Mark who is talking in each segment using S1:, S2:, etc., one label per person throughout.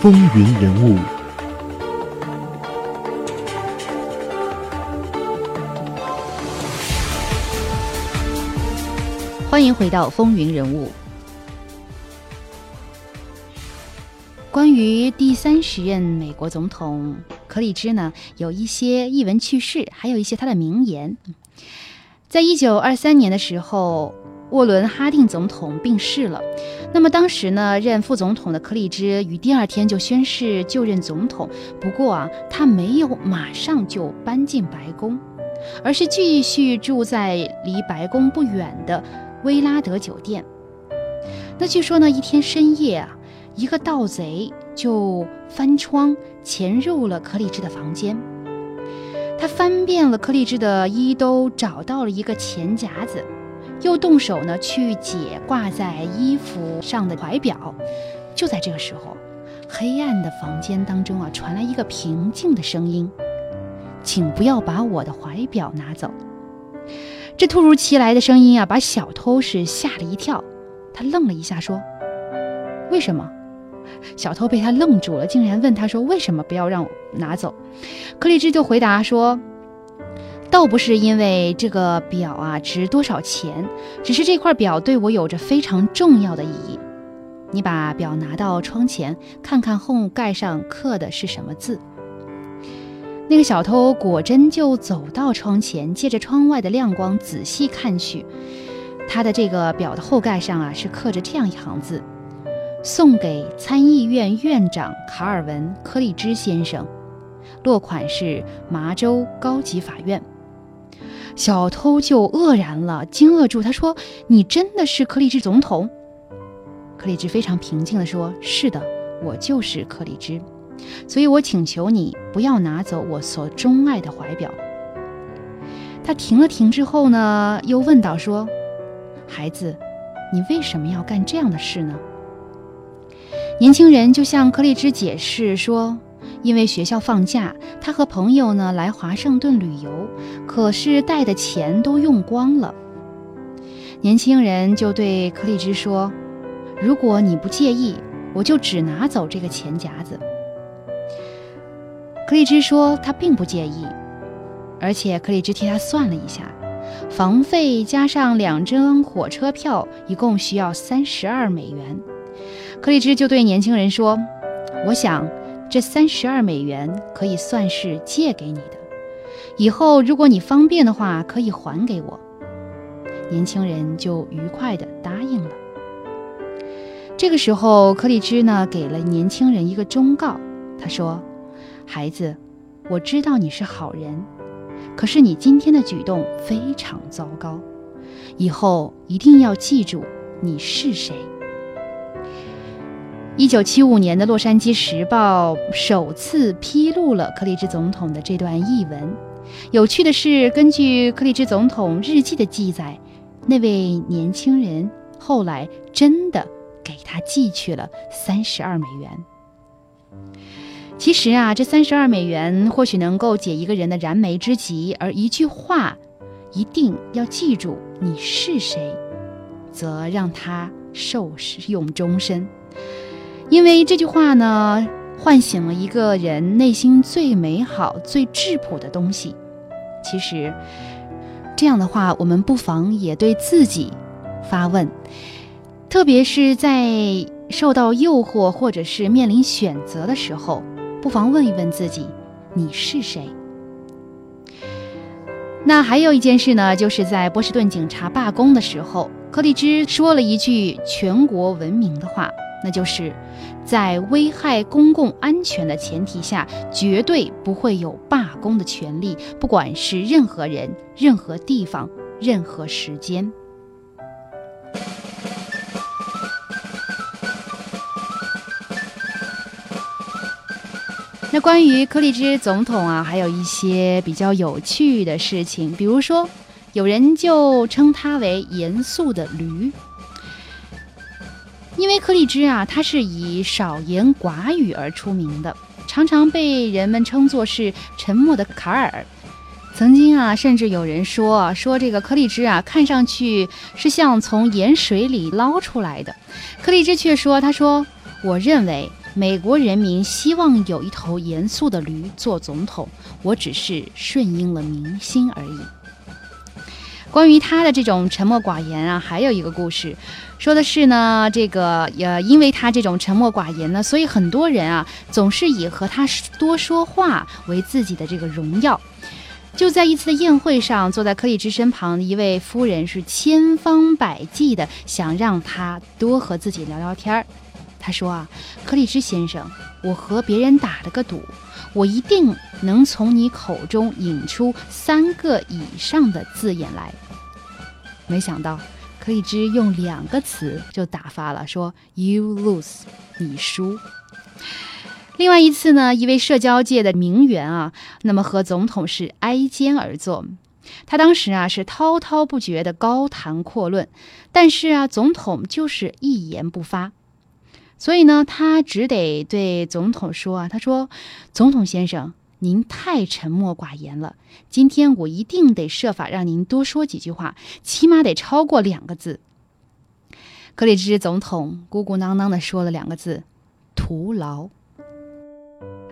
S1: 风云人物。
S2: 欢迎回到《风云人物》。关于第三十任美国总统克里芝呢，有一些译文趣事，还有一些他的名言。在一九二三年的时候，沃伦·哈定总统病逝了。那么当时呢，任副总统的柯立芝于第二天就宣誓就任总统。不过啊，他没有马上就搬进白宫，而是继续住在离白宫不远的。威拉德酒店。那据说呢，一天深夜啊，一个盗贼就翻窗潜入了柯立芝的房间。他翻遍了柯立芝的衣兜，找到了一个钱夹子，又动手呢去解挂在衣服上的怀表。就在这个时候，黑暗的房间当中啊，传来一个平静的声音：“请不要把我的怀表拿走。”这突如其来的声音啊，把小偷是吓了一跳。他愣了一下，说：“为什么？”小偷被他愣住了，竟然问他说：“为什么不要让我拿走？”克利芝就回答说：“倒不是因为这个表啊值多少钱，只是这块表对我有着非常重要的意义。你把表拿到窗前，看看后盖上刻的是什么字。”那个小偷果真就走到窗前，借着窗外的亮光仔细看去。他的这个表的后盖上啊，是刻着这样一行字：“送给参议院院长卡尔文·柯立芝先生，落款是麻州高级法院。”小偷就愕然了，惊愕住。他说：“你真的是柯立芝总统？”柯立芝非常平静地说：“是的，我就是柯立芝。”所以我请求你不要拿走我所钟爱的怀表。他停了停之后呢，又问道：“说，孩子，你为什么要干这样的事呢？”年轻人就向柯立芝解释说：“因为学校放假，他和朋友呢来华盛顿旅游，可是带的钱都用光了。”年轻人就对柯立芝说：“如果你不介意，我就只拿走这个钱夹子。”克利芝说他并不介意，而且克利芝替他算了一下，房费加上两张火车票，一共需要三十二美元。克利芝就对年轻人说：“我想这三十二美元可以算是借给你的，以后如果你方便的话，可以还给我。”年轻人就愉快地答应了。这个时候，克里芝呢给了年轻人一个忠告，他说。孩子，我知道你是好人，可是你今天的举动非常糟糕，以后一定要记住你是谁。一九七五年的《洛杉矶时报》首次披露了克利芝总统的这段译文。有趣的是，根据克利芝总统日记的记载，那位年轻人后来真的给他寄去了三十二美元。其实啊，这三十二美元或许能够解一个人的燃眉之急，而一句话，一定要记住你是谁，则让他受用终身。因为这句话呢，唤醒了一个人内心最美好、最质朴的东西。其实，这样的话，我们不妨也对自己发问，特别是在受到诱惑或者是面临选择的时候。不妨问一问自己，你是谁？那还有一件事呢，就是在波士顿警察罢工的时候，柯立芝说了一句全国闻名的话，那就是在危害公共安全的前提下，绝对不会有罢工的权利，不管是任何人、任何地方、任何时间。那关于柯立芝总统啊，还有一些比较有趣的事情，比如说，有人就称他为“严肃的驴”，因为柯立芝啊，他是以少言寡语而出名的，常常被人们称作是“沉默的卡尔”。曾经啊，甚至有人说说这个柯立芝啊，看上去是像从盐水里捞出来的。柯立芝却说：“他说，我认为美国人民希望有一头严肃的驴做总统，我只是顺应了民心而已。关于他的这种沉默寡言啊，还有一个故事，说的是呢，这个呃，因为他这种沉默寡言呢，所以很多人啊，总是以和他多说话为自己的这个荣耀。就在一次的宴会上，坐在柯立芝身旁的一位夫人是千方百计的想让他多和自己聊聊天儿。他说啊，柯立芝先生，我和别人打了个赌，我一定能从你口中引出三个以上的字眼来。没想到，柯立芝用两个词就打发了，说 “You lose”，你输。另外一次呢，一位社交界的名媛啊，那么和总统是挨肩而坐，他当时啊是滔滔不绝的高谈阔论，但是啊，总统就是一言不发，所以呢，他只得对总统说啊，他说：“总统先生，您太沉默寡言了，今天我一定得设法让您多说几句话，起码得超过两个字。”克里兹总统咕咕囔囔的说了两个字：“徒劳。”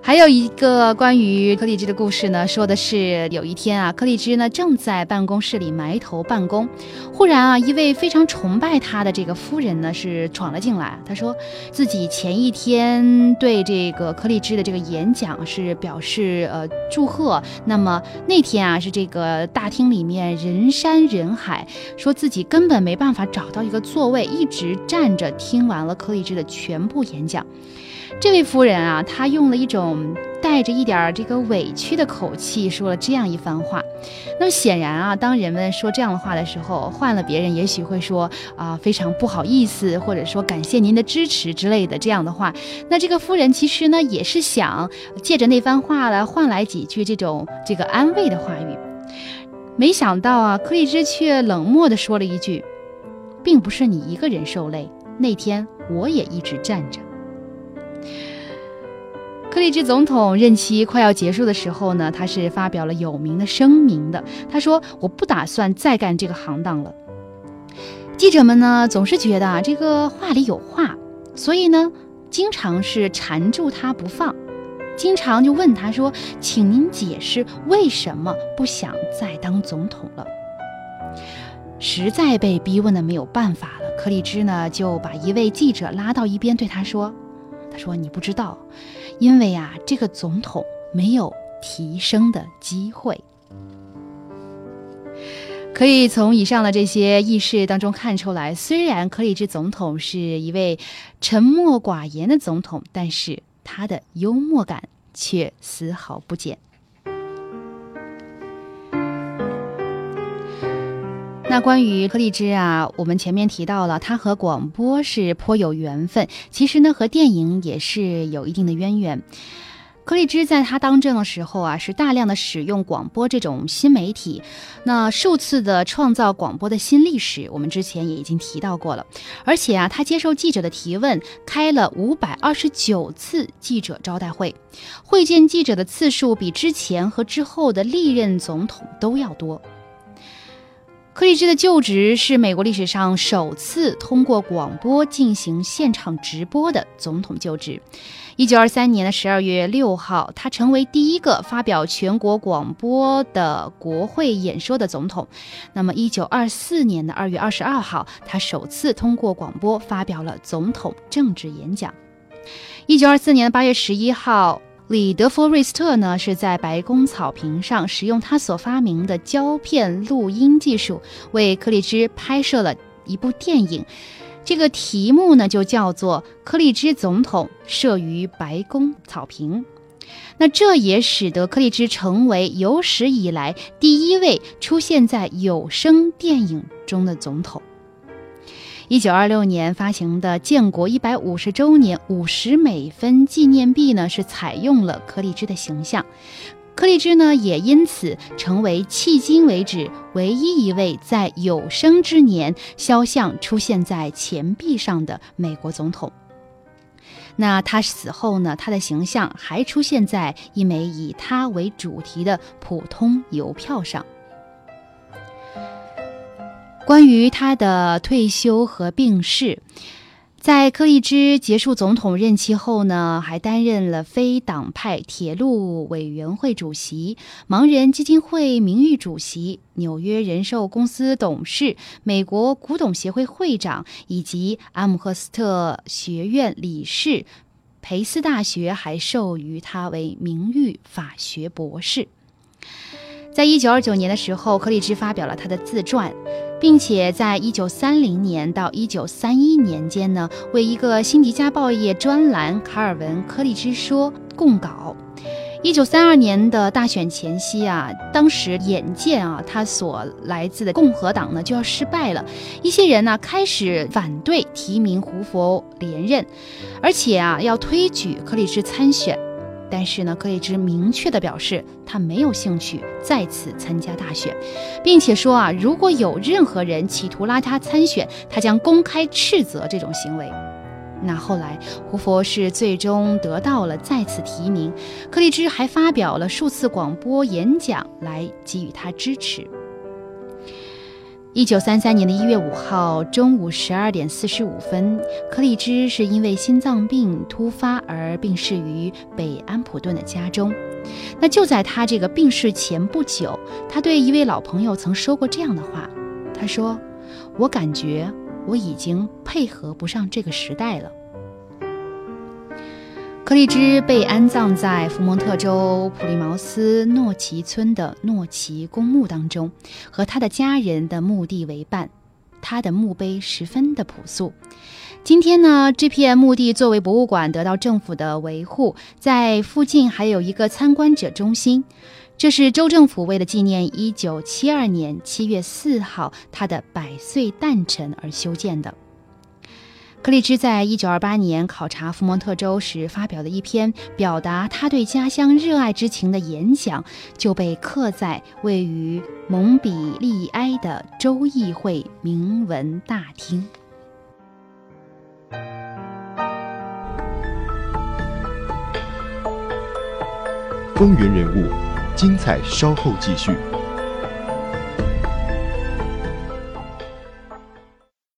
S2: 还有一个关于柯立芝的故事呢，说的是有一天啊，柯立芝呢正在办公室里埋头办公，忽然啊，一位非常崇拜他的这个夫人呢是闯了进来。他说自己前一天对这个柯立芝的这个演讲是表示呃祝贺，那么那天啊是这个大厅里面人山人海，说自己根本没办法找到一个座位，一直站着听完了柯立芝的全部演讲。这位夫人啊，她用了一种带着一点这个委屈的口气说了这样一番话。那么显然啊，当人们说这样的话的时候，换了别人也许会说啊非常不好意思，或者说感谢您的支持之类的这样的话。那这个夫人其实呢，也是想借着那番话来换来几句这种这个安慰的话语。没想到啊，克利芝却冷漠地说了一句，并不是你一个人受累，那天我也一直站着。克利兹总统任期快要结束的时候呢，他是发表了有名的声明的。他说：“我不打算再干这个行当了。”记者们呢，总是觉得啊，这个话里有话，所以呢，经常是缠住他不放，经常就问他说：“请您解释为什么不想再当总统了？”实在被逼问的没有办法了，克利芝呢就把一位记者拉到一边，对他说：“他说你不知道。”因为啊，这个总统没有提升的机会。可以从以上的这些轶事当中看出来，虽然克里兹总统是一位沉默寡言的总统，但是他的幽默感却丝毫不减。那关于柯立芝啊，我们前面提到了，他和广播是颇有缘分。其实呢，和电影也是有一定的渊源。柯立芝在他当政的时候啊，是大量的使用广播这种新媒体，那数次的创造广播的新历史，我们之前也已经提到过了。而且啊，他接受记者的提问，开了五百二十九次记者招待会，会见记者的次数比之前和之后的历任总统都要多。柯立芝的就职是美国历史上首次通过广播进行现场直播的总统就职。一九二三年的十二月六号，他成为第一个发表全国广播的国会演说的总统。那么，一九二四年的二月二十二号，他首次通过广播发表了总统政治演讲。一九二四年的八月十一号。李德弗瑞斯特呢，是在白宫草坪上使用他所发明的胶片录音技术，为柯立芝拍摄了一部电影。这个题目呢，就叫做《柯立芝总统摄于白宫草坪》。那这也使得柯立芝成为有史以来第一位出现在有声电影中的总统。一九二六年发行的建国一百五十周年五十美分纪念币呢，是采用了柯立芝的形象，柯立芝呢也因此成为迄今为止唯一一位在有生之年肖像出现在钱币上的美国总统。那他死后呢，他的形象还出现在一枚以他为主题的普通邮票上。关于他的退休和病逝，在柯立芝结束总统任期后呢，还担任了非党派铁路委员会主席、盲人基金会名誉主席、纽约人寿公司董事、美国古董协会会长，以及阿姆赫斯特学院理事。培斯大学还授予他为名誉法学博士。在一九二九年的时候，柯立芝发表了他的自传，并且在一九三零年到一九三一年间呢，为一个辛迪加报业专栏《卡尔文·柯立芝说》供稿。一九三二年的大选前夕啊，当时眼见啊，他所来自的共和党呢就要失败了，一些人呢开始反对提名胡佛连任，而且啊要推举柯立芝参选。但是呢，柯立芝明确的表示他没有兴趣再次参加大选，并且说啊，如果有任何人企图拉他参选，他将公开斥责这种行为。那后来，胡佛是最终得到了再次提名，柯立芝还发表了数次广播演讲来给予他支持。一九三三年的一月五号中午十二点四十五分，柯立芝是因为心脏病突发而病逝于北安普顿的家中。那就在他这个病逝前不久，他对一位老朋友曾说过这样的话：“他说，我感觉。”我已经配合不上这个时代了。柯立芝被安葬在福蒙特州普利茅斯诺奇村的诺奇公墓当中，和他的家人的墓地为伴。他的墓碑十分的朴素。今天呢，这片墓地作为博物馆得到政府的维护，在附近还有一个参观者中心。这是州政府为了纪念1972年7月4号他的百岁诞辰而修建的。克利芝在1928年考察福蒙特州时发表的一篇表达他对家乡热爱之情的演讲，就被刻在位于蒙彼利埃的州议会铭文大厅。
S1: 风云人物。精彩，稍后继续。